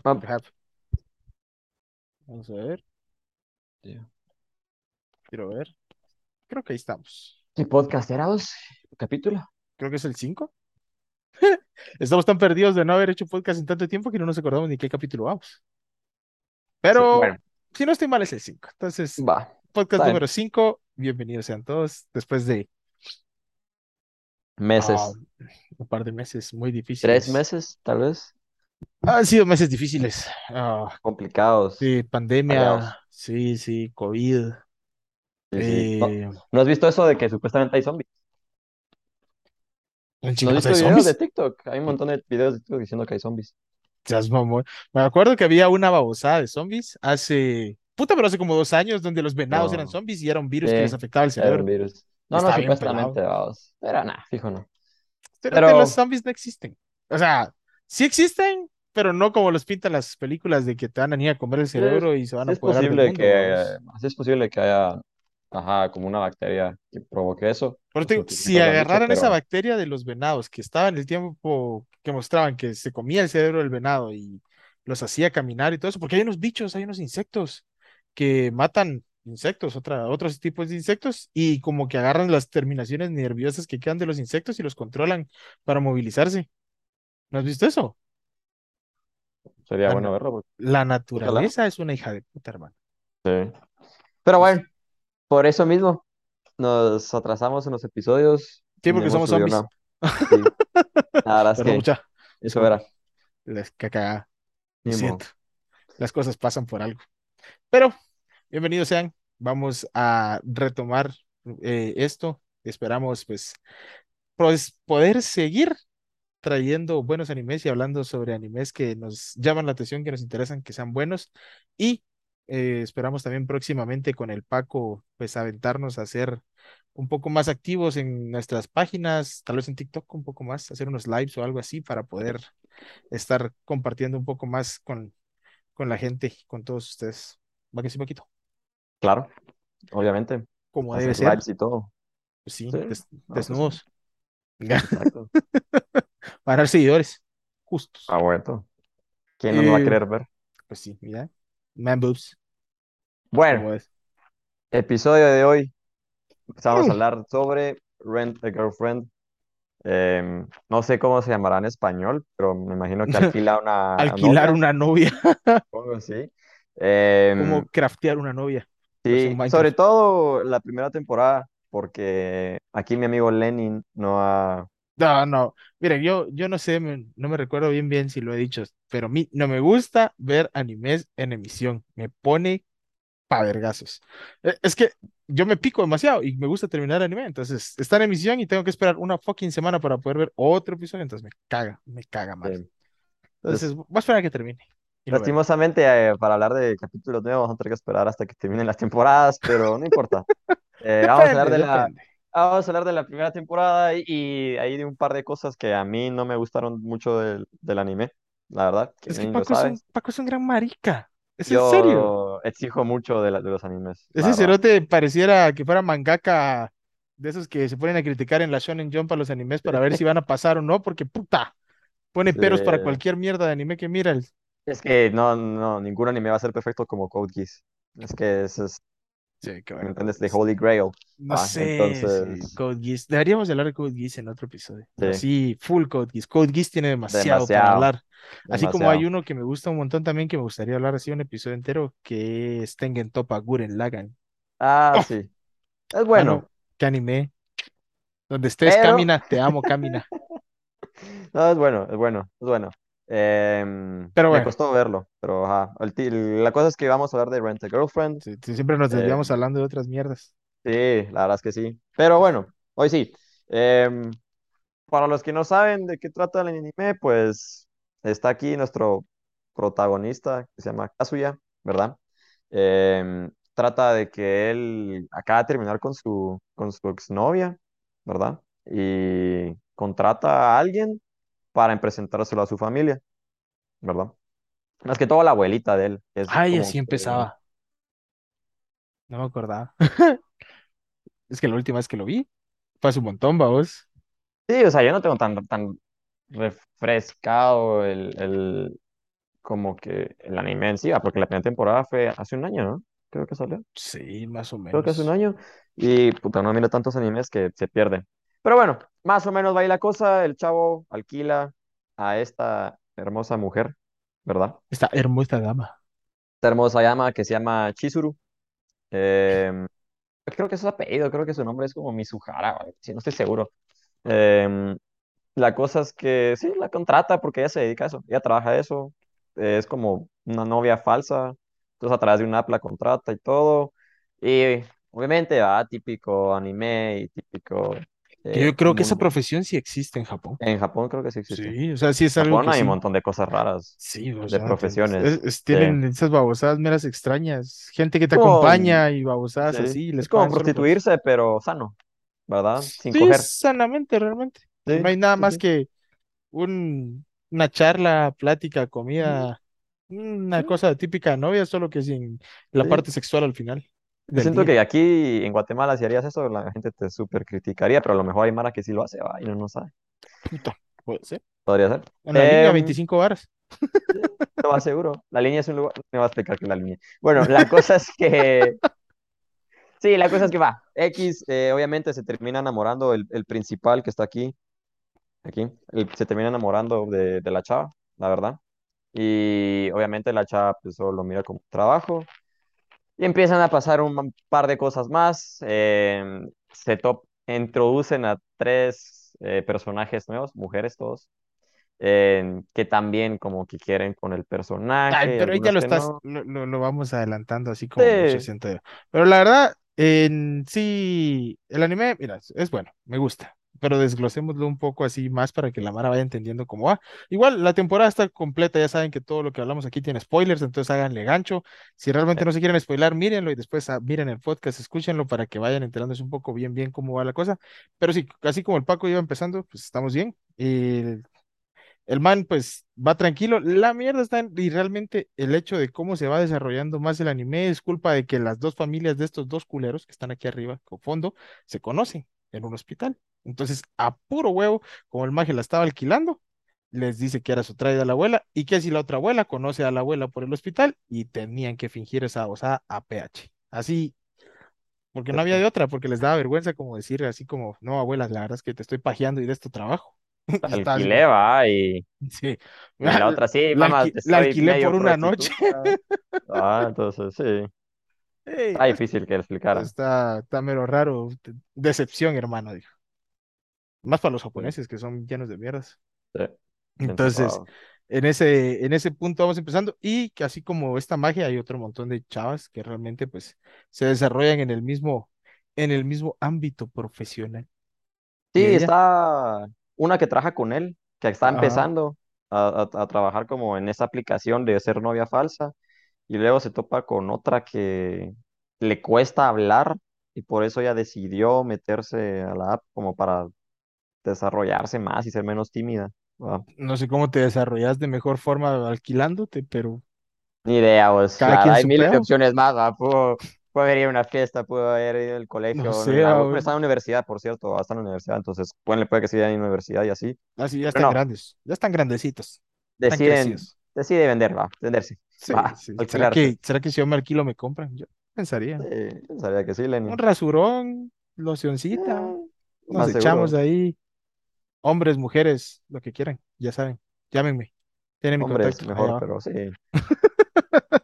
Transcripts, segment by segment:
The half. Vamos a ver, quiero ver. Creo que ahí estamos. ¿Qué podcast era vos? ¿Capítulo? Creo que es el 5. Estamos tan perdidos de no haber hecho podcast en tanto tiempo que no nos acordamos ni qué capítulo vamos. Pero Sí, bueno, si no estoy mal es el 5. Entonces, va. podcast Está número 5. Bienvenidos sean todos después de Meses. ah, un par de meses muy Tres difíciles. meses, tal vez. Han sido meses difíciles. Ah, Complicados. sí, pandemia, sí, sí, COVID. Sí, sí. ¿No, Eh, no has visto eso de que supuestamente hay zombies? ¿un ¿No has visto de videos de zombies? TikTok? Hay un montón de videos de TikTok diciendo que hay zombies. Me acuerdo que había una babosada de zombies hace, puta, pero hace como dos años, donde los venados eran No. zombies y era un virus que les Sí, afectaba el era un cerebro. virus. No, no, Estaba bien supuestamente, vamos. Pero nada, fijo no. Pero de los Pero, zombies no existen. O sea, sí existen, pero no como los pintan las películas de que te van a ir a comer el cerebro y se van a es apoderar del posible mundo, que, sí es posible que haya, ajá, como una bacteria que provoque eso, Pero los te si agarraran esa pero bacteria de los venados que estaba en el tiempo que mostraban que se comía el cerebro del venado y los hacía caminar y todo eso, porque hay unos bichos, hay unos insectos que matan insectos, otra, otros tipos de insectos, y como que agarran las terminaciones nerviosas que quedan de los insectos y los controlan para movilizarse. ¿No has visto eso? Sería La, bueno verlo. porque- la Ojalá. naturaleza es una hija de puta, hermano. Sí. Pero Pues, bueno, por eso mismo nos atrasamos en los episodios sí, porque somos zombies. una. Sí, la verdad es Perdón, que mucha. eso era. Modo. siento. Las cosas pasan por algo. Pero, bienvenidos sean. Vamos a retomar eh, esto. Esperamos, pues, pues, poder seguir trayendo buenos animes y hablando sobre animes que nos llaman la atención, que nos interesan, que sean buenos. Y eh, esperamos también próximamente con el Paco, pues, aventarnos a ser un poco más activos en nuestras páginas, tal vez en TikTok un poco más, hacer unos lives o algo así para poder estar compartiendo un poco más con, con la gente, con todos ustedes. Va que sí, Paquito. Claro, obviamente. Como debe ser, lives y todo. pues sí, Sí, des- pues desnudos. Exacto. Para ganar seguidores. Justos. Ah, bueno. ¿Quién no nos va a Eh, querer ver? pues sí, mira. Man boobs, Bueno, episodio de hoy. Empezamos a Mm, hablar sobre Rent a Girlfriend. Em, no sé cómo se llamará en español, pero me imagino que alquila una Alquilar novia, una novia. algo así. Em, Como craftear una novia. Sí, sobre todo la primera temporada, porque aquí mi amigo Lenin no ha... No, no. Miren, yo, yo no sé, me- no me recuerdo bien bien si lo he dicho, pero a mí no me gusta ver animes en emisión. Me pone pa' vergazos. Eh, Es que yo me pico demasiado y me gusta terminar anime. Entonces, está en emisión y tengo que esperar una fucking semana para poder ver otro episodio. Entonces, me caga, me caga mal. Entonces, pues, voy a esperar a que termine y lo veré. lastimosamente, eh, para hablar de capítulos nuevos, vamos a tener que esperar hasta que terminen las temporadas, pero no importa. Eh, vamos a hablar Depende, de la, depende. Vamos a hablar de la primera temporada y, y ahí de un par de cosas que a mí no me gustaron mucho del, del anime, la verdad, que Es que Paco es un, Paco es un gran marica. Es en serio. Yo exijo mucho de, la- de los animes, Ese cerote pareciera que fuera mangaka de esos que se ponen a criticar en la Shonen Jump a los animes para ver si van a pasar o no, porque puta, pone peros para cualquier mierda de anime que mira. el- Es que no, no, ningún anime va a ser perfecto como Code Geass. Es que eso es, Sí, qué ¿me bueno. entiendes? The Holy Grail. No Ah, sé, sí, entonces, Code Geass. Deberíamos de hablar de Code Geass en otro episodio. Pero sí, sí, full Code Geass. Code Geass tiene demasiado para demasiado, hablar. Así como hay uno que me gusta un montón también, que me gustaría hablar así un episodio entero, que es Tengen Toppa Guren Lagann. Ah, ¡Oh! sí, es Mano, bueno, qué anime. Donde estés, pero camina, te amo, camina. no, es bueno, es bueno, es bueno. Em, Pero me bueno, costó verlo, pero ajá. El la cosa es que vamos a hablar de Rent a Girlfriend. sí, sí, siempre nos desviamos em, hablando de otras mierdas. sí, la verdad es que sí. Pero bueno, hoy sí. Em, para los que no saben de qué trata el anime, pues está aquí nuestro protagonista que se llama Kazuya, ¿verdad? Em, trata de que él acaba de terminar con su, con su exnovia, ¿verdad? Y contrata a alguien para presentárselo a su familia, ¿verdad? Más que todo la abuelita de él, que es Ay, así que... empezaba. No me acordaba. Es que la última vez que lo vi fue hace un montón, vamos. Sí, o sea, yo no tengo tan, tan refrescado el, el, como que el anime en sí, ah, porque la primera temporada fue hace un año, ¿no? Creo que salió. Sí, más o Creo que hace un menos. año. Y puta, no mira tantos animes que se pierde. Pero bueno, más o menos va ahí la cosa. El chavo alquila a esta hermosa mujer, ¿verdad? Esta hermosa dama. Esta hermosa llama que se llama Chizuru. Em, creo que es su apellido, creo que su nombre es como Mizuhara, si no estoy seguro. Em, la cosa es que sí, la contrata porque ella se dedica a eso, ella trabaja a eso, es como una novia falsa, entonces a través de una app la contrata y todo, y obviamente va típico anime y típico eh, yo creo que esa profesión sí existe en Japón. En Japón creo que sí existe. En Sí, o sea, sí es algo Japón que hay un montón de cosas raras, Sí, o de sea, te- es- profesiones. es- tienen esas babosadas meras extrañas. Gente que te como, acompaña y babosadas sí, así, y es les como por prostituirse, pero sano, ¿verdad? Sin Sí, coger. sanamente, realmente. No hay nada sí, más sí. que un, una charla, plática, Ujú, comida, una sí, cosa típica de novia, solo que sin la sí. parte sexual al final Yo siento día. que aquí en Guatemala, si harías eso, la gente te súper criticaría, pero a lo mejor hay Mara que sí lo hace, va, y no, no sabe. Puta, puede ser. Podría ser. En la línea Em, 25 horas. lo más seguro. La línea es un lugar. Me va a explicar que la línea. Bueno, la cosa es que. Sí, la cosa es que va. X, eh, obviamente, se termina enamorando el, el principal que está aquí. Aquí. el- se termina enamorando de, de la chava, la verdad. Y obviamente la chava, pues, solo lo mira como trabajo. Y empiezan a pasar un par de cosas más. eh, se top, introducen a tres eh, personajes nuevos, mujeres todos, eh, que también como que quieren con el personaje pero algunas lo estás, no. lo, lo- lo vamos adelantando así como Sí, siento yo. Pero la verdad, en sí, el anime, mira, es bueno, me gusta. Pero desglosémoslo un poco así más para que la Mara vaya entendiendo cómo va. Igual, la temporada está completa, ya saben que todo lo que hablamos aquí tiene spoilers, entonces háganle gancho. Si realmente no se quieren spoilar, mírenlo y después ah, miren el podcast, escúchenlo para que vayan enterándose un poco bien, bien cómo va la cosa. Pero sí, así como el Paco iba empezando, pues estamos bien. Y el man, pues, va tranquilo. La mierda está en, y realmente el hecho de cómo se va desarrollando más el anime es culpa de que las dos familias de estos dos culeros que están aquí arriba, con fondo, se conocen en un hospital. Entonces, a puro huevo, como el mago la estaba alquilando, les dice que era su traída la abuela y que si la otra abuela conoce a la abuela por el hospital y tenían que fingir esa osada a PH. Así, porque no había de otra, porque les daba vergüenza como decir así como, no, abuela, la verdad es que te estoy pajeando y de esto trabajo. Alquilé, va, y, Sí, y la otra, sí, la, mamá, la alquilé por una noche. Ah, entonces sí, Ey, está es- difícil que le explicara. está, está mero raro. de- Decepción, hermano, dijo. Más para los japoneses que son llenos de mierdas. sí, Entonces, en ese, en ese punto vamos empezando. Y que así como esta magia, hay otro montón de chavas que realmente pues se desarrollan en el mismo, en el mismo ámbito profesional. Sí, está una que trabaja con él, que está ajá, empezando a, a- a trabajar como en esa aplicación de ser novia falsa, y luego se topa con otra que le cuesta hablar, y por eso ella decidió meterse a la app como para desarrollarse más y ser menos tímida. no sé cómo te desarrollas de mejor forma alquilándote, pero Ni idea, pues cada verdad, hay miles de opciones más, ¿va? Puedo, puedo haber ido a una fiesta, puedo haber ido al colegio, sé, ah, está en la universidad, por cierto, está en la universidad, entonces puede, puede que siga en la universidad y así. así ya Pero están no, grandes, ya están grandecitos, están deciden, decide vender, va, venderse, Sí, sí. ¿Será que, será que si yo me alquilo me compran? Yo pensaría. Sí, pensaría que sí, Un Lenny. rasurón, locioncita, Eh, nos echamos seguro. ahí, hombres, mujeres, lo que quieran, ya saben, llámenme, tienen mi Hombre, es contacto mejor, pero sí.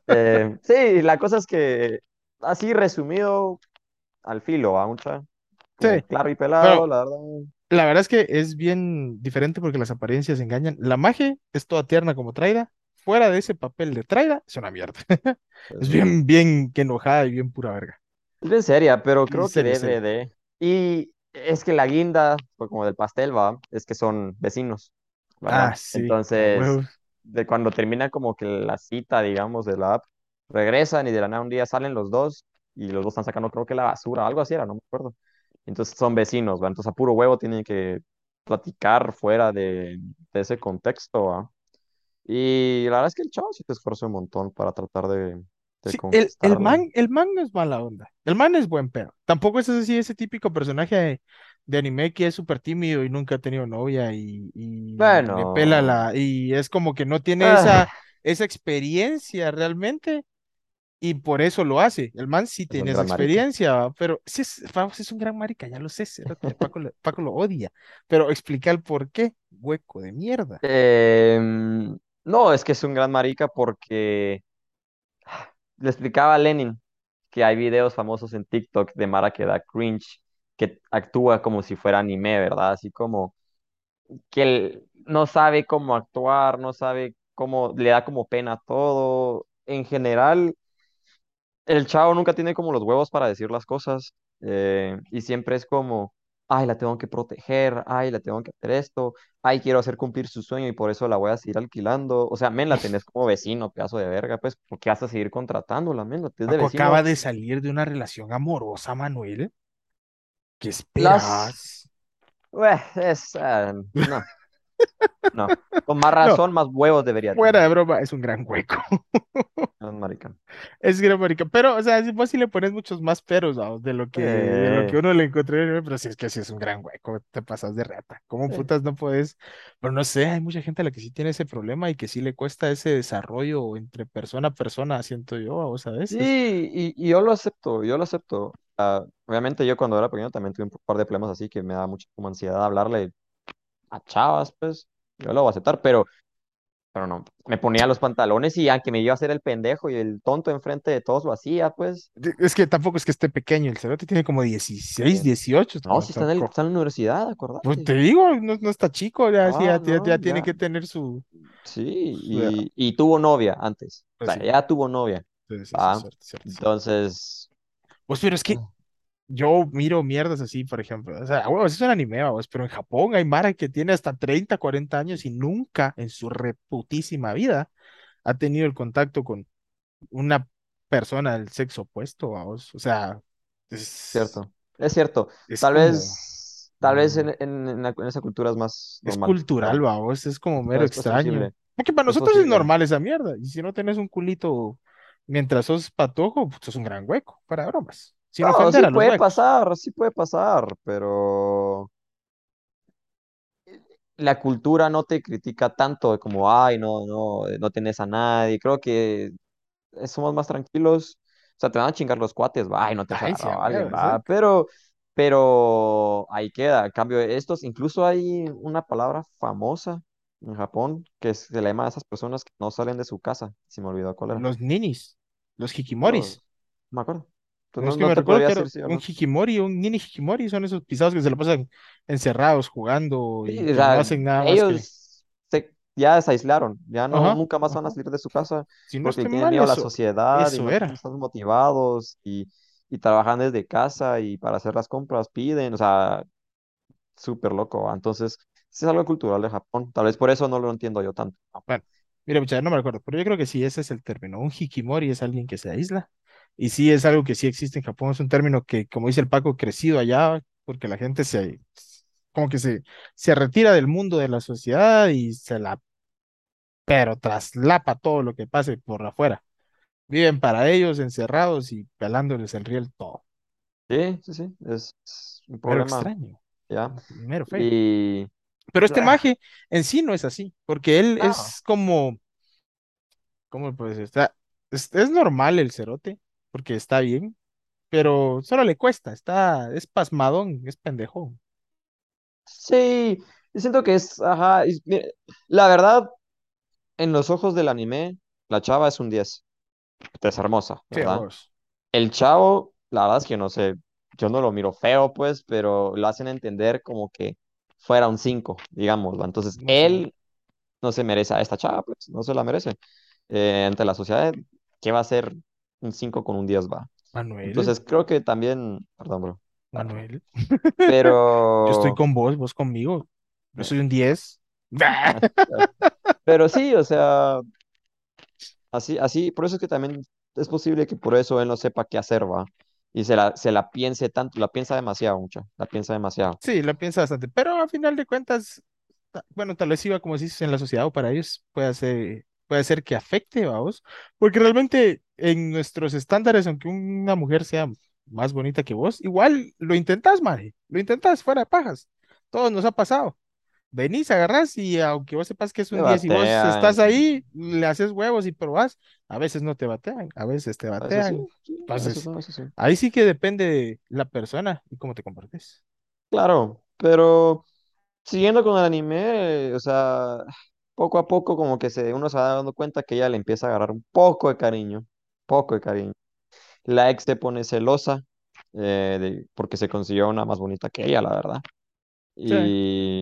Eh, sí, la cosa es que, así resumido, al filo, mucha, Sí, claro y pelado, pero la verdad. la verdad es que es bien diferente porque las apariencias engañan. La magia es toda tierna como Traida, fuera de ese papel de Traida, es una mierda. Es bien, bien que enojada y bien pura verga. Es bien seria, pero creo que serio, serio. debe de. Y es que la guinda, pues como del pastel, va, es que son vecinos, Ah, ¿verdad? sí, a Entonces, de cuando termina como que la cita, digamos, de la app, regresan y de la nada un día salen los dos y los dos están sacando, creo que la basura, algo así era, no me acuerdo. Entonces son vecinos, ¿va? Entonces a puro huevo tienen que platicar fuera de, de ese contexto, ¿va? Y la verdad es que el chavo sí se esfuerza un montón para tratar de, de Sí, el, el man, el man no es mala onda. El man es buen pedo. Tampoco es así ese típico personaje de, de anime que es súper tímido y nunca ha tenido novia y, y le pela Bueno. la. Y es como que no tiene esa, ah, esa experiencia realmente y por eso lo hace. El man sí Es tiene esa marica. experiencia, pero sí es, es un gran marica, ya lo sé, Paco, lo- Paco lo odia, pero explica el por qué, hueco de mierda. Em, no, es que es un gran marica porque le explicaba a Lenin que hay videos famosos en TikTok de Mara que da cringe, que actúa como si fuera anime, ¿verdad? Así como que él no sabe cómo actuar, no sabe cómo, le da como pena todo. En general, el chavo nunca tiene como los huevos para decir las cosas eh, y siempre es como, ay, la tengo que proteger, ay, la tengo que hacer esto, ay, quiero hacer cumplir su sueño y por eso la voy a seguir alquilando. O sea, men, la tenés como vecino, pedazo de verga, pues, ¿por qué vas a seguir contratándola, men? La tenés de Paco acaba vecino. de salir de una relación amorosa, Manuel. ¿Qué Las, esperas? Bue, es, eh, no, no. Con más No, razón, más huevos debería fuera tener. de broma, es un gran hueco. No es marica. Es gran marica, pero, o sea, si vos sí le pones muchos más peros, vamos, de lo que, de lo que Eh, uno le encontré, pero sí es que sí es un gran hueco, te pasas de rata. ¿Cómo sí. putas no puedes? Pero no sé, hay mucha gente a la que sí tiene ese problema y que sí le cuesta ese desarrollo entre persona a persona, siento yo, vos a Sí, y, y yo lo acepto, yo lo acepto. Ah, obviamente yo cuando era pequeño también tuve un par de problemas así que me da mucha como ansiedad hablarle a chavas, pues yo lo voy a aceptar, pero, pero no, me ponía los pantalones y aunque me iba a hacer el pendejo y el tonto enfrente de todos lo hacía, pues. Es que tampoco es que esté pequeño, el cerote tiene como dieciséis eh, dieciocho No, no, si está en el- está en la universidad, Pues acordate. te digo, no, no está chico, ya, sí, Ah, ya, ya- no, ya tiene ya. que tener su, Sí, y, y tuvo novia antes. O Pues sea, sí, ya tuvo novia. sí, sí, sí, Ah, cierto, cierto, cierto. entonces. Pues, pero es que ah, Yo miro mierdas así, por ejemplo. O sea, huevos, es un anime, vamos, pero en Japón hay Mara que tiene hasta 30 40 años y nunca en su reputísima vida ha tenido el contacto con una persona del sexo opuesto, vamos. O sea, es, Cierto. Es cierto. es Tal como, vez, tal vez mm, en, en, en la- en esa cultura es más es cultural, vamos, es como mero es, es extraño. posible. Porque para nosotros es normal esa mierda. Y si no tenés un culito mientras sos patojo, pues sos un gran hueco, para bromas. Sin No, ofender sí a los puede huecos. pasar, sí puede pasar, pero la cultura no te critica tanto como, ay, no, no, no tienes a nadie. Creo que somos más tranquilos. O sea, te van a chingar los cuates, va, ay, no te Ay, sí, a a alguien, ¿eh? va, pero, pero ahí queda. En cambio, estos, incluso hay una palabra famosa en Japón que se le llama a esas personas que no salen de su casa. Se me olvidó cuál era. Los ninis, los No, hikimoris. no me acuerdo. Entonces, No es que no me recuerdo que era decir un hikimori, un nini hikimori, son esos pisados que se la pasan encerrados jugando y Sí, no sea, hacen nada más que. ellos se, ya se aislaron, ya no, Ajá, nunca más van a salir de su casa Si no porque tienen mal, miedo a la eso, sociedad y no están era. están motivados y, y trabajan desde casa y para hacer las compras piden, o sea, súper loco. Entonces, es algo cultural de Japón. Tal vez por eso no lo entiendo yo tanto. Bueno, mira, muchachos, no me recuerdo, pero yo creo que sí, ese es el término. Un hikimori es alguien que se aísla. Y sí, es algo que sí existe en Japón. Es un término que, como dice el Paco, crecido allá, porque la gente se, como que se, se retira del mundo de la sociedad y se la, pero traslapa todo lo que pase por afuera. Viven para ellos, encerrados y pelándoles el riel todo. Sí, sí, sí, es, es un problema, extraño, ¿ya? mero feo. Y... Pero este ah, maje en sí no es así, porque él no, es como, ¿cómo puede ser? Está, es, es normal el cerote, porque está bien, pero solo le cuesta, está, es pasmadón, es pendejón. sí, siento que es, ajá, es- la verdad, en los ojos del anime, la chava es un 10. es hermosa, ¿verdad? El chavo, la verdad es que no sé, yo no lo miro feo, pues, pero lo hacen entender como que fuera un 5, digamos, ¿va? Entonces, No sé. él no se merece a esta chava, pues, no se la merece. Eh, ante la sociedad, ¿qué va a ser un 5 con un 10 va? Manuel, Entonces, creo que también, perdón, bro. Manuel, yo estoy Pero, con vos, vos conmigo. Yo soy un 10. pero sí, o sea, Así, así, por eso es que también es posible que por eso él no sepa qué hacer, va. Y se la, se la piense tanto, la piensa demasiado, mucha, la piensa demasiado. Sí, la piensa bastante, pero a final de cuentas, ta- bueno, tal vez iba como dices en la sociedad o para ellos puede ser, puede ser que afecte, vamos, porque realmente en nuestros estándares, aunque una mujer sea más bonita que vos, igual lo intentas, madre, lo intentas fuera de pajas, todos nos ha pasado. venís, agarrás y aunque vos sepas que es un 10 y vos estás ahí, le haces huevos y probás, a veces no te batean, a veces te batean. sí, eso sí, Entonces, eso sí. ahí sí que depende de la persona y cómo te comportes. Claro, pero siguiendo con el anime, o sea, poco a poco como que se, uno se va dando cuenta que ella le empieza a agarrar un poco de cariño, poco de cariño. La ex se pone celosa eh, de- porque se consiguió una más bonita que ella, la verdad. Sí. Y,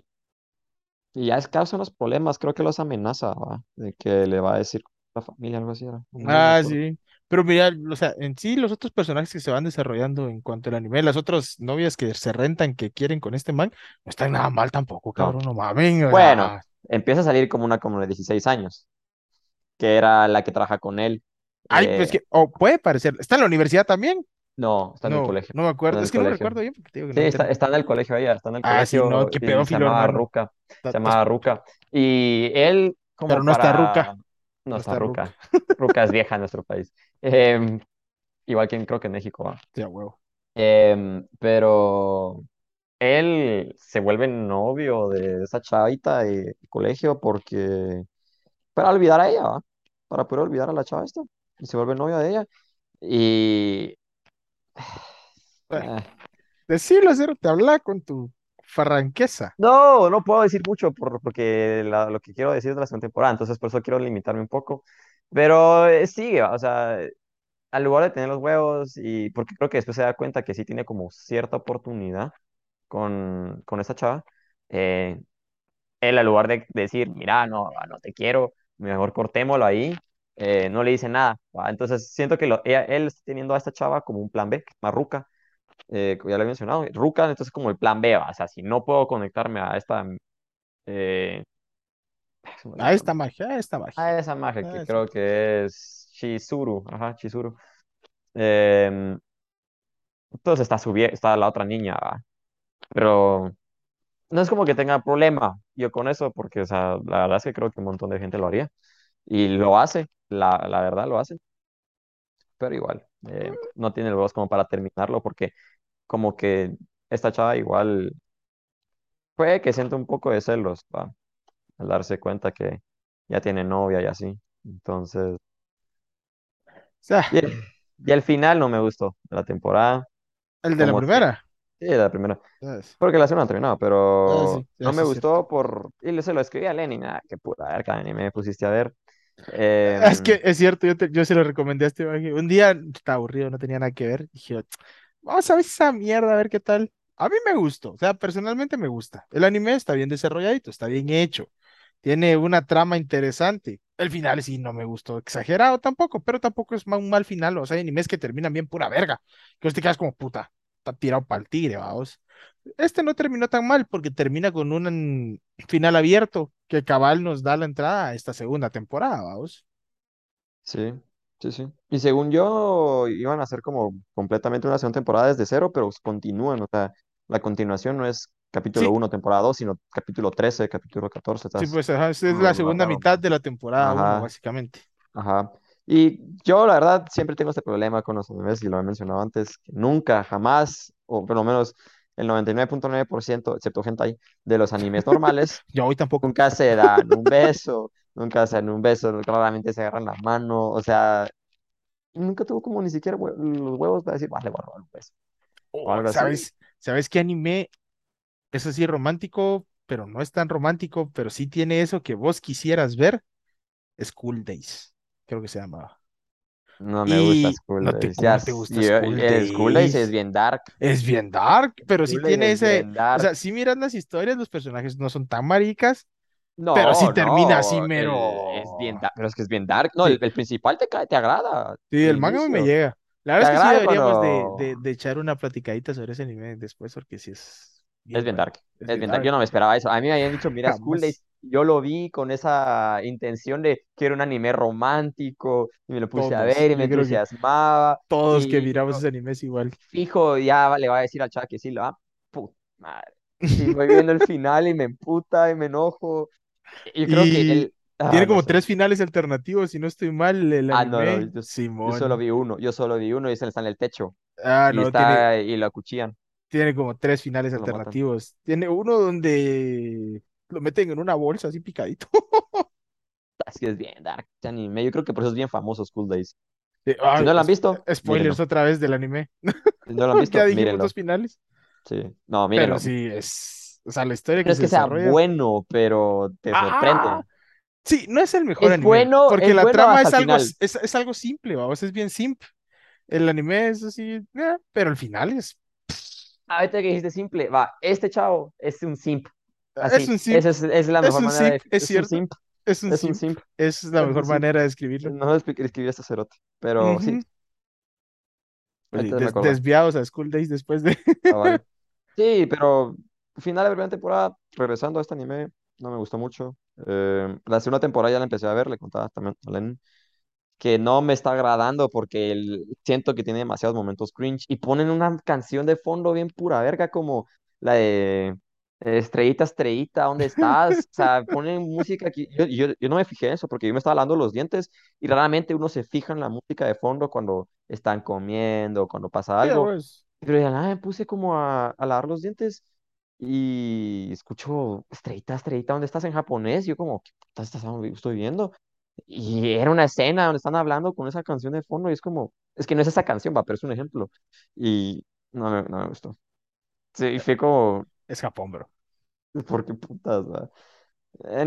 y ya es causa unos problemas, creo que los amenaza, ¿va? De que le va a decir la familia, algo así era. No Ah, sí. Pero mira, o sea, en sí los otros personajes que se van desarrollando en cuanto al anime, las otras novias que se rentan, que quieren con este man, no están nada mal tampoco, No. cabrón, no mames, o Bueno, empieza a salir como una como de 16 años, que era la que trabaja con él. ay, pues Eh, que, o puede parecer, ¿está en la universidad también? no, está en el colegio. no me acuerdo, es que no me colegio. recuerdo bien porque digo que Sí, no está, está en el colegio ella, está en el Ah, sí, no, colegio qué y se pedófilo, llamaba. Ta- Se llamaba Ruka. Y él, Pero no está ruca, No no está está ruca. Ruka. Ruka es vieja en nuestro país. Em, igual que creo que en México. ¿va? Sí, a huevo. Em, pero él se vuelve novio de esa chavita de colegio porque. Para olvidar a ella, ¿va? Para poder olvidar a la chava esta. Y se vuelve novio de ella. Y. Eh, decilo, cero, te habla con tu farranqueza. No, no puedo decir mucho por, porque la- lo que quiero decir es de la segunda temporada, entonces por eso quiero limitarme un poco. Pero eh, sigue, o sea, al lugar de tener los huevos y porque creo que después se da cuenta que sí tiene como cierta oportunidad con, con esta chava, eh, él al lugar de decir, mira, no, ah, no te quiero, mejor cortémoslo ahí, eh, no le dice nada. ¿va? Entonces siento que lo, ella- él está teniendo a esta chava como un plan B, Marruca eh, como ya lo he mencionado, Ruka, entonces como el plan B, ¿va? o sea, si no puedo conectarme a esta, eh, el esta magia, ah, esta magia. a esa magia que esa creo que es Chizuru, ajá, Chizuru. Em, entonces está, está la otra niña, ¿va? Pero no es como que tenga problema yo con eso, porque, o sea, la verdad es que creo que un montón de gente lo haría, y lo hace, la, la verdad lo hace, pero igual, eh, no tiene los huevos como para terminarlo, porque como que esta chava igual puede que sienta un poco de celos, ¿va? al darse cuenta que ya tiene novia y así. Entonces, O sea, y, y el final no me gustó de la temporada, el de la primera. Sí, la primera, Ah, porque la segunda no ah, pero sí, ya no me cierto. gustó por, y le- se lo escribí a Lenny, nada, qué puta verga de anime me pusiste a ver. Ah, Es Em, que es cierto, yo, te- yo se lo recomendé a este. Un día estaba aburrido, no tenía nada que ver. Dije, vamos a ver esa mierda, a ver qué tal. A mí me gustó, o sea, personalmente me gusta. El anime está bien desarrolladito, está bien hecho. Tiene una trama interesante. El final sí no me gustó, exagerado tampoco, pero tampoco es un mal final. O sea, hay animes que terminan bien pura verga. Que vos te quedas como puta, tirado para el tigre, vamos. Este no terminó tan mal porque termina con un final abierto que cabal nos da la entrada a esta segunda temporada, vamos. sí, sí, sí. Y según yo, iban a hacer como completamente una segunda temporada desde cero, pero continúan, o sea, la continuación no es capítulo Sí, uno temporada 2 sino capítulo 13 capítulo 14 sí, pues ajá, es la segunda mitad de la temporada uno, Ajá, básicamente. Ajá. Y yo, la verdad, siempre tengo este problema con los animes, y lo he mencionado antes, que nunca, jamás, o por lo menos el 99.9%, excepto hentai, de los animes normales, Yo hoy tampoco. nunca se dan un beso, nunca se dan un beso, claramente se agarran la mano, o sea, nunca tuvo como ni siquiera hue- los huevos para decir, vale, robar un beso, Oh. ¿sabes? ¿Sabes qué anime es así romántico, pero no es tan romántico, pero sí tiene eso que vos quisieras ver? School Days, creo que se llamaba. No me gusta School no te, Days, ya, ¿cómo te s- gusta yo- School el School Days es Days? bien dark, Es bien dark, pero sí Days tiene es ese, o sea, si miras las historias, los personajes no son tan maricas, pero sí No, termina así, no, el, es bien mero. dark, pero es que es bien dark. No, el, principal te cae, te agrada, sí, el el manga me llega. La verdad es que sí deberíamos de, cuando de, de echar una platicadita sobre ese anime después, porque sí es es bien dark, es es bien bien dark. dark. Yo no me esperaba eso. A mí me habían dicho, mira, School Days, Jamás. Yo lo vi con esa intención de que era un anime romántico, y me lo puse a ver y me creo que entusiasmaba, todos que y miramos yo, ese anime es igual. fijo, ya le va a decir al chat que sí, lo va, puta madre. Y voy viendo el final y me emputa y me enojo. Y creo que el, ah, tiene no como sé. tres finales alternativos, si no estoy mal, el Ah, no, yo, yo solo vi uno, yo solo vi uno y se está en el techo. Ah, Y no, tiene, está, y lo acuchillan, tiene como tres finales lo matan. alternativos. Tiene uno donde lo meten en una bolsa así picadito. Que es bien dark anime. Yo creo que por eso es bien famoso School Days. Eh, Si no lo han es- visto, spoilers mírenlo. otra vez del anime. Si no lo han Ya visto, dijimos mírenlo. dos finales. Sí. No, Pero mírenlo. sí, es. O sea, la historia No que es se que sea bueno, pero te sorprende. ¡Ah! Sí, no es el mejor Es anime. bueno, Porque la bueno trama es algo, es, es algo simple, vamos, es bien simple. El anime es así, eh, pero el final es. Ahorita que dijiste simple, va, este chavo es un simp. Es un simp. esa es, es la Es mejor un manera de simp, es es un cierto. simp, Es un es un simp. Es la es un mejor manera de describirlo. No escribí este cerote, pero sí, des- acordé. desviados a School Days después de. cabal. Sí, pero final de la primera temporada, regresando a este anime, no me gustó mucho. Eh, la segunda temporada ya la empecé a ver, le contaba también a Len, que no me está agradando porque el- siento que tiene demasiados momentos cringe y ponen una canción de fondo bien pura verga como la de Estrellita, Estrellita, ¿dónde estás? O sea, ponen música aquí. Yo, yo, yo no me fijé en eso porque yo me estaba lavando los dientes y raramente uno se fija en la música de fondo cuando están comiendo, cuando pasa algo. pues. Pero la nada me puse como a, a lavar los dientes y escucho Estrellita, Estrellita, ¿dónde estás en japonés? Y yo como, ¿qué puta estás, estoy viendo? Y era una escena donde están hablando con esa canción de fondo y es como, es que no es esa canción, va, pero es un ejemplo. Y no me, no me gustó. Sí, y fue como, Es Japón, bro. ¿por qué putas, va? Eh.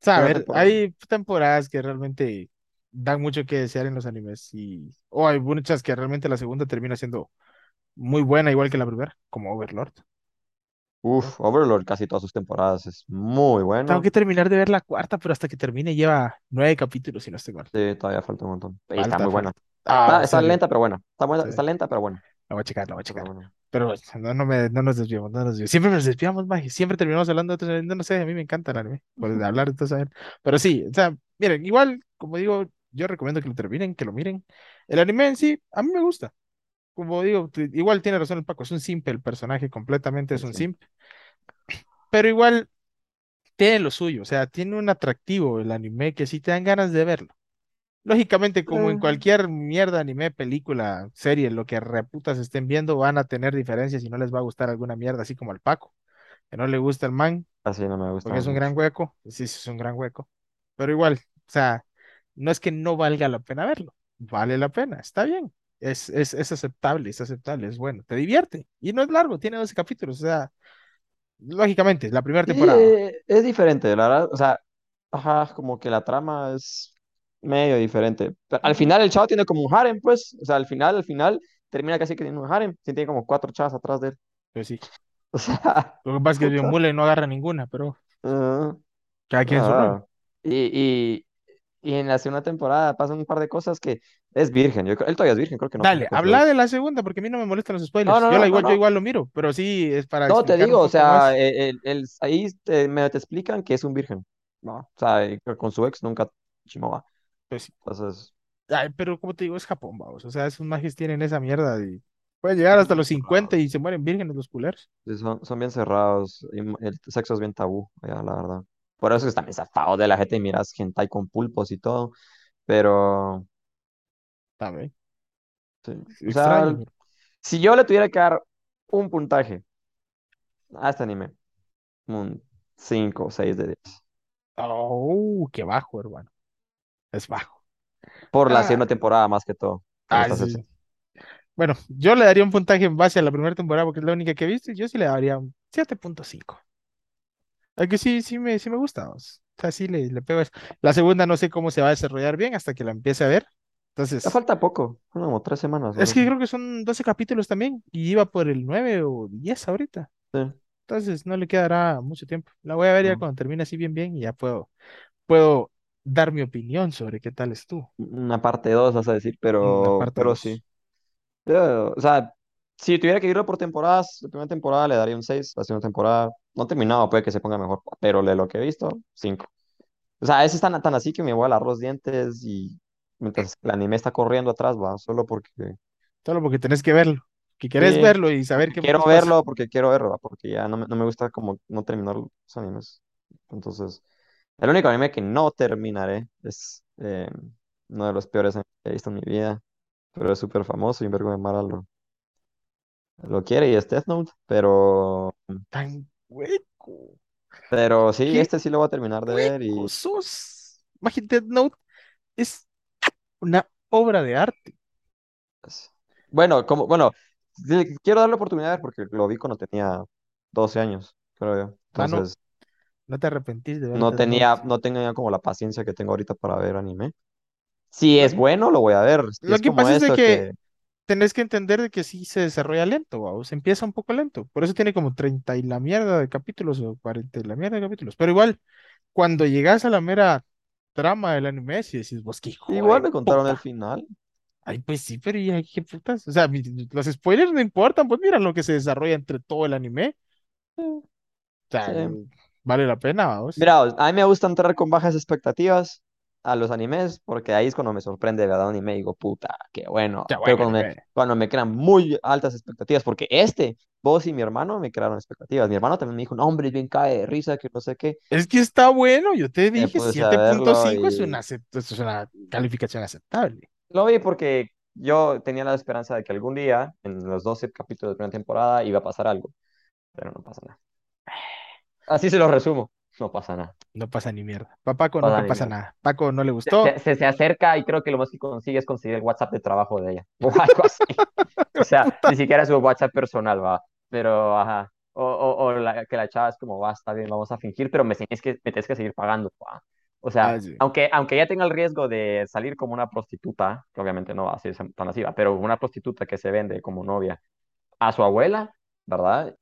O sea, a Segunda ver, temporada. hay temporadas que realmente dan mucho que desear en los animes y o hay muchas que realmente la segunda termina siendo muy buena, igual que la primera, como Overlord. Uf, Overlord casi todas sus temporadas es muy Tengo bueno. que terminar de ver la cuarta, pero hasta que termine lleva nueve capítulos, si no estoy mal. Sí, todavía falta un montón. Está muy buena. falta. Ah, Está, lenta, pero buena. Está buena, Sí. está lenta, pero buena. La voy a checar, la voy a checar. bueno. Pero no, no, me, no nos desviamos, no nos desviamos. Siempre nos desviamos, maje. Siempre terminamos hablando de otros animes. No sé, a mí me encanta el anime. Por de hablar de todo. Pero sí, o sea, miren, igual, como digo, yo recomiendo que lo terminen, que lo miren. El anime en sí, a mí me gusta. Como digo, igual tiene razón el Paco, es un simp, el personaje completamente es un sí. simp. Pero igual tiene lo suyo, o sea, tiene un atractivo el anime que sí te dan ganas de verlo. Lógicamente, como en cualquier mierda, anime, película, serie, lo que reputas estén viendo, van a tener diferencias y no les va a gustar alguna mierda, así como al Paco, que no le gusta el man, así no me gusta porque es un gran hueco, sí, sí, es un gran hueco, pero igual, o sea, no es que no valga la pena verlo, vale la pena, está bien, es, es, es aceptable, es aceptable, es bueno, te divierte, y no es largo, tiene 12 capítulos, o sea, lógicamente, la primera temporada, es diferente, la verdad. O sea, ajá, como que la trama es medio diferente. Pero al final el chavo tiene como un harem, pues. O sea, al final, al final, termina casi que tiene un harem. Sí, tiene como cuatro chavas atrás de él. pues sí, O sea, lo que pasa es que mula y no agarra ninguna, pero cada quien su rollo. ah. Y, y, y en la segunda temporada pasan un par de cosas que es virgen. Yo, él todavía es virgen, creo que no Dale, su habla de la segunda porque a mí no me molestan los No, spoilers. no, Yo la no, no, igual, yo no. igual lo miro, pero sí es para No, te digo, o sea, eh, el, el- ahí te, medio te explican que es un virgen. No, o sea, con su ex nunca chimaba. Pues sí. Entonces, Ay, pero como te digo, es Japón, vamos. O sea, esos mages tienen esa mierda y pueden llegar hasta los 50 y se mueren vírgenes los culeros. Sí, son, son bien cerrados. el sexo es bien tabú, ya, la verdad. Por eso están zafados de la gente y miras hentai con pulpos y todo. Pero, También. sí. O Extraño, sea, pero. si yo le tuviera que dar un puntaje a este anime, un 5 o 6 de 10. Oh, qué bajo, hermano. Es bajo. Por la Ah, segunda temporada más que todo. Ah, sí. Bueno, yo le daría un puntaje en base a la primera temporada porque es la única que he visto y yo sí le daría un 7.5. Es que sí, sí me, sí me gusta. O sea, sí le, le pego eso. La segunda no sé cómo se va a desarrollar bien hasta que la empiece a ver. Ya Entonces, falta poco, como tres semanas es que creo que son 12 capítulos también y iba por el 9 o 10 ahorita. Sí, Entonces no le quedará mucho tiempo. La voy a ver ya cuando termine así bien bien y ya puedo, puedo dar mi opinión sobre qué tal estuvo. Una parte 2 vas a decir, pero, pero 2. sí. Yo, o sea, si tuviera que irlo por temporadas, la primera temporada le daría un 6, la segunda temporada no terminado, puede que se ponga mejor, pero de lo que he visto, 5. O sea, ese es tan, tan así que me voy a lavar los dientes y mientras el anime está corriendo atrás, va, solo porque, Solo porque tenés que verlo. Que querés sí, verlo y saber qué quiero putas pasa. verlo, porque quiero verlo, va, porque ya no me, no me gusta como no terminar los animes. Entonces, el único anime que no terminaré es eh, uno de los peores animes que he visto en mi vida, pero es súper famoso y vergo de Mara lo, lo quiere y es Death Note, pero Tan hueco. Pero sí, ¿Qué este sí lo voy a terminar de ver y sos? Imagínate, Death Note es una obra de arte. bueno, como, bueno, quiero darle oportunidad de ver porque lo vi cuando tenía 12 años, creo yo. Mano, Entonces, no te arrepentís de ver no tenía, no tenía como la paciencia que tengo ahorita para ver anime. Si es bueno, lo voy a ver. Si lo es que como pasa es de que tenés que entender de que sí se desarrolla lento, ¿vamos? Empieza un poco lento. Por eso tiene como 30 y la mierda de capítulos o 40 y la mierda de capítulos. Pero igual, cuando llegas a la mera trama del anime, si decís vos, qué hijo igual me contaron el puta. final. Ay, pues sí, pero ya, qué putas. O sea, mi- los spoilers no importan, pues mira lo que se desarrolla entre todo el anime. Eh, O sea, sí. Vale la pena, vamos. Mira, a mí me gusta entrar con bajas expectativas a los animes, porque ahí es cuando me sorprende, ¿verdad? Un anime y digo, puta, qué bueno. Ya, Pero buen cuando me, cuando me crean muy altas expectativas, porque este, vos y mi hermano me crearon expectativas. Mi hermano también me dijo, no, hombre, bien cae de risa, que no sé qué. Es que está bueno, yo te dije puse a siete punto verlo cinco es una, y es una calificación aceptable. lo vi porque yo tenía la esperanza de que algún día, en los 12 capítulos de primera temporada, iba a pasar algo, pero no pasa nada. Así se lo resumo, no pasa nada. No pasa ni mierda. Pa' Paco No pasa nunca pasa mierda. nada. Paco no le gustó. se- se- se acerca y creo que lo más que consigue es conseguir el WhatsApp de trabajo de ella o algo así. O sea, Puta. ni siquiera su WhatsApp personal va, pero ajá. O, o, o la, que la chava es como, va, está bien, vamos a fingir, pero me tienes que, me tienes que seguir pagando. va. O Ah, sea, sí. aunque, aunque ella tenga el riesgo de salir como una prostituta, que obviamente no va a ser tan así, va, pero una prostituta que se vende como novia a su abuela, ¿verdad?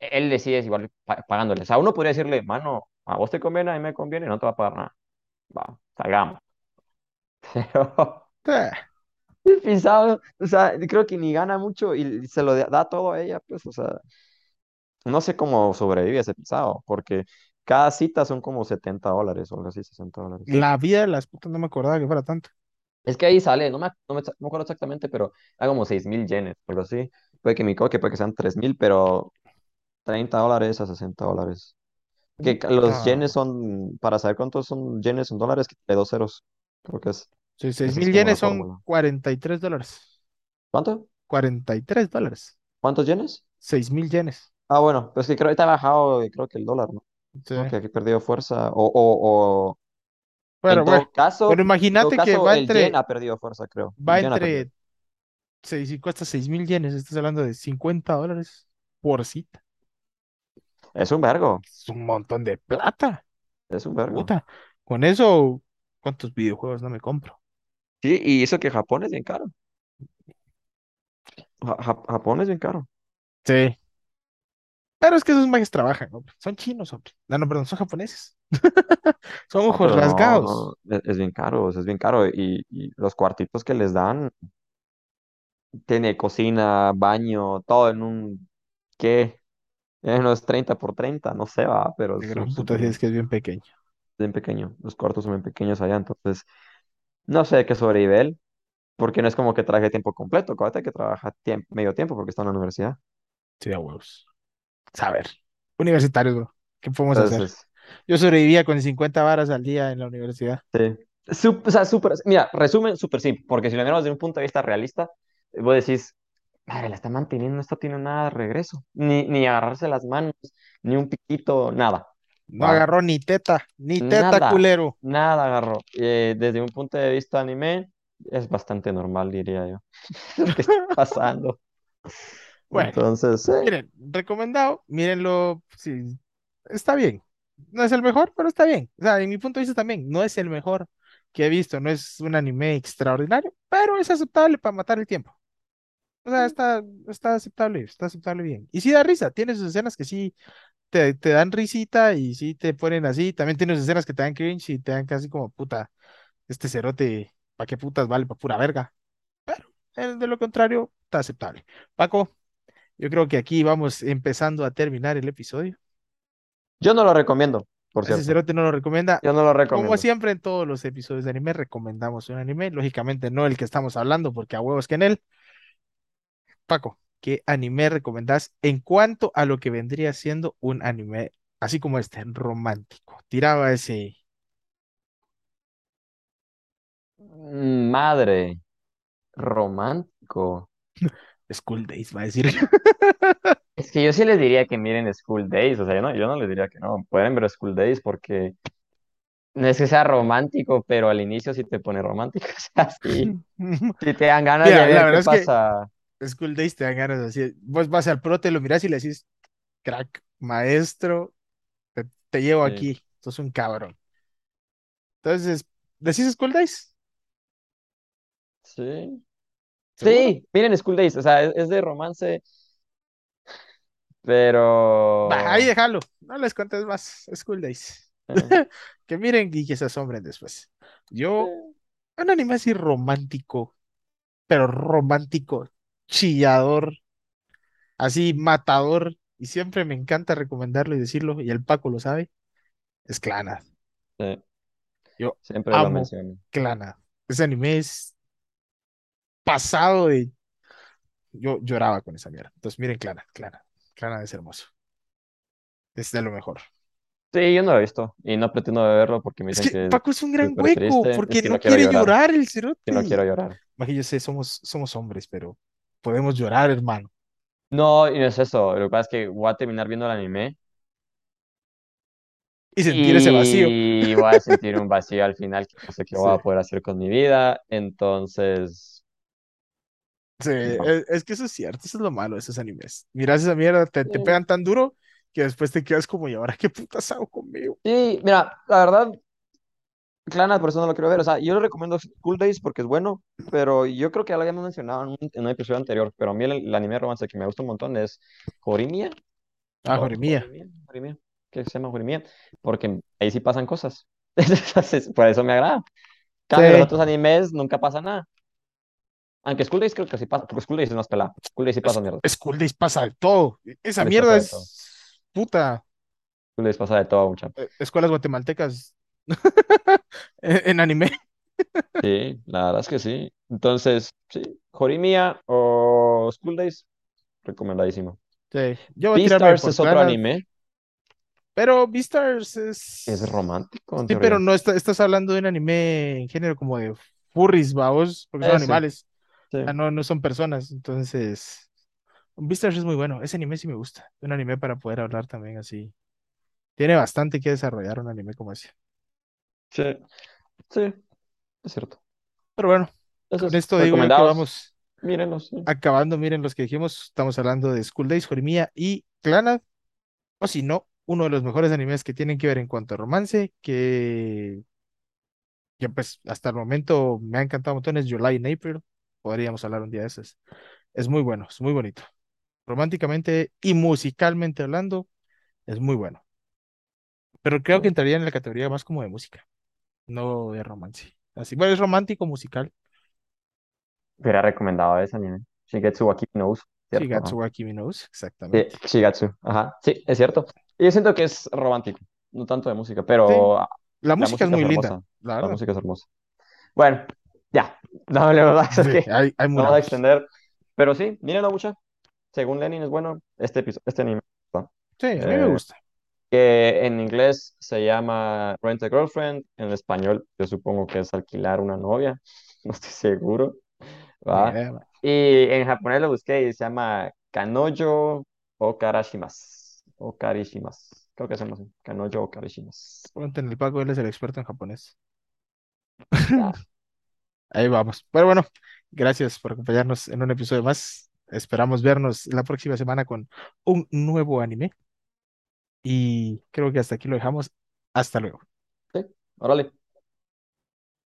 Él decide igual pa- pagándole. O sea, uno podría decirle, mano, a vos te conviene, a mí me conviene, no te va a pagar nada. Va, salgamos. Pero el pisado, o sea, creo que ni gana mucho y se lo da todo a ella, pues, o sea, no sé cómo sobrevive ese pisado, porque cada cita son como 70 dólares o algo así, 60 dólares. La vida de las putas no me acordaba que fuera tanto. Es que ahí sale, no me, no me, no me acuerdo exactamente, pero hay como 6 mil yenes, algo así. Puede que mi coque, puede que sean 3 mil, pero 30 dólares a 60 dólares. Que ca- los yenes son, para saber cuántos son yenes en dólares, quítale dos ceros. Creo que es, Sí, seis esa es mil como la yenes son fórmula. 43 dólares. ¿Cuánto? 43 dólares. ¿Cuántos yenes? Seis mil yenes. Ah, bueno, pues que creo que ha bajado, eh, creo que el dólar, ¿no? Sí. Creo que aquí perdido fuerza. O, o, o en Bueno, bueno. todo caso, Pero en todo imagínate que caso, va el yen entre, ha perdido fuerza, creo. va El yen ha perdido. entre, seis, y cuesta seis mil yenes. Estás hablando de 50 dólares por cita. Es un vergo, Es un montón de plata. es un vergo. Puta. Con eso, ¿cuántos videojuegos no me compro? Sí, y eso que Japón es bien caro. Ja- Ja- Japón es bien caro. Sí. Pero es que esos mages trabajan, hombre. Son chinos, hombre. No, no, perdón, son japoneses. Son ojos no, rasgados. no, es, es bien caro, es bien caro. Y, y los cuartitos que les dan, tiene cocina, baño, todo en un, ¿qué? En unos 30 por 30 no sé, va, pero es puta que es bien pequeño. bien pequeño. Los cuartos son bien pequeños allá, entonces no sé qué sobrevive él. Porque no es como que trabaje tiempo completo, acuérdate que trabaja tiemp- medio tiempo porque está en la universidad. Sí, a huevos. Saber. Universitarios, bro. ¿Qué podemos hacer? Yo sobrevivía con 50 varas al día en la universidad. sí. Sup- o sea, súper, mira, resumen súper simple, porque si lo miramos desde un punto de vista realista, vos decís, madre, la está manteniendo, esto tiene nada de regreso, ni, ni agarrarse las manos, ni un piquito, nada, No agarró ni teta, ni teta, nada, culero. nada agarró. Eh, desde un punto de vista anime, es bastante normal, diría yo, lo que está pasando. Bueno, Entonces, miren, recomendado, mírenlo, sí, está bien. No es el mejor, pero está bien. O sea, en mi punto de vista también, no es el mejor que he visto, no es un anime extraordinario, pero es aceptable para matar el tiempo. O sea, está, está aceptable, está aceptable bien. Y sí da risa, tiene sus escenas que sí te, te dan risita y sí te ponen así. También tiene sus escenas que te dan cringe y te dan casi como puta, este cerote, ¿para qué putas vale? Para pura verga. Pero eh, de lo contrario, está aceptable. Paco, yo creo que aquí vamos empezando a terminar el episodio. Yo no lo recomiendo, por Ese cierto. cerote no lo recomienda. Yo no lo Como recomiendo. siempre en todos los episodios de anime, recomendamos un anime. Lógicamente no el que estamos hablando, porque a huevos que en él. Paco, ¿qué anime recomendás en cuanto a lo que vendría siendo un anime así como este, romántico? Tiraba ese Mm, Madre, romántico. School Days, va a decir. Es que yo sí les diría que miren School Days, o sea, yo no, yo no les diría que no, pueden ver School Days porque no es que sea romántico, pero al inicio sí te pone romántico, o sea, sí, sí te dan ganas de Mira, la ver qué verdad es que pasa. School Days te dan ganas decir, vos vas al pro, te lo miras y le decís, crack, maestro, te, te llevo Sí, aquí, sos un cabrón. Entonces, ¿decís School Days? sí, ¿Seguro? sí, miren School Days, o sea, es, es de romance, Va, ahí pero... déjalo, no les cuentes más, School Days. eh, Que miren y que se asombren después. Yo, un anime así romántico, pero romántico, chillador, así matador, y siempre me encanta recomendarlo y decirlo, y el Paco lo sabe, es Clannad. sí, Yo siempre lo menciono. Clannad. Ese anime es pasado de... Yo lloraba con esa mierda. Entonces miren Clannad, Clannad. Clannad es hermoso. Es de lo mejor. Sí, yo no lo he visto y no pretendo verlo porque me Es dicen que que Paco es un gran hueco, triste, es porque que no no quiere llorar, llorar el que no quiero cerote. llorar. Sé, somos, somos hombres, pero podemos llorar, hermano. No, y no es eso, lo que pasa es que voy a terminar viendo el anime Y sentir ese vacío. y voy a sentir un vacío al final que no sé qué voy Sí, a poder hacer con mi vida, entonces, sí, no. es, es que eso es cierto, eso es lo malo de esos animes. Miras esa mierda, te, te Sí, pegan tan duro que después te quedas como, ¿y ahora qué putas hago conmigo? sí, mira, la verdad, Clannad por eso no lo quiero ver, o sea, yo le recomiendo School Days porque es bueno, pero yo creo que ya lo habíamos mencionado en un, en un episodio anterior, pero a mí el, el anime de romance que me gusta un montón es Horimiya, Ah, Lord mía. Horimiya, Horimiya, que se llama Horimiya, porque ahí sí pasan cosas. Por eso me agrada. Sí, Cambio, los otros animes nunca pasa nada. Aunque School Days creo que sí pasa, porque School Days es más pelada. School Days sí pasa mierda. School Days pasa de todo. Esa mierda es puta. School Days pasa de todo, mucha. eh, Escuelas guatemaltecas en anime. Sí, la verdad es que sí. Entonces, sí, Horimiya o School Days, recomendadísimo. Sí, yo voy Beastars es otro anime. pero Beastars Es es... romántico, Sí, pero no está- estás hablando de un anime en género como de furries, vaos, porque son animales. sí, no, no son personas. Entonces, Beastars es muy bueno. Ese anime sí me gusta. Un anime para poder hablar también así. Tiene bastante que desarrollar un anime como ese. Sí, sí, es cierto. Pero bueno, con esto digo yo que vamos mírenlos. sí. acabando. Miren los que dijimos. Estamos hablando de School Days, Horimiya y Clannad. O si no, uno de los mejores animes que tienen que ver en cuanto a romance, que, que pues hasta el momento me ha encantado un montón, es July in April. Podríamos hablar un día de esos. Es muy bueno, es muy bonito. Románticamente y musicalmente hablando, es muy bueno. Pero creo que entraría en la categoría más como de música, no de romance. Así, bueno, es romántico musical. Hubiera recomendado ese anime. Shigetsu wa Kimi no Uso, ¿cierto? Shigatsu wa Kimi no Uso, Sí, exactamente. Shigatsu. Ajá. Sí, es cierto. Y yo siento que es romántico, no tanto de música, pero ah, la la música es música es muy linda, hermosa. la La verdad. música es hermosa. Bueno, ya. No Sí, hay, hay no vamos a extender. Pero sí, mírenlo mucho. Según Lenin es bueno, este episodio, este anime. ¿no? Sí, a mí me Eh, gusta. Que en inglés se llama Rent a Girlfriend, en español yo supongo que es alquilar una novia, no estoy seguro. Y en japonés lo busqué y se llama Kanojo Okarashimasu, Okarishimasu, creo que se llama así, Kanojo Okarishimasu. Pregúntenle al Paco, él es el experto en japonés. Ya, Ahí vamos. Pero bueno, gracias por acompañarnos en un episodio más. Esperamos vernos la próxima semana con un nuevo anime. Y creo que hasta aquí lo dejamos. Hasta luego. sí, órale.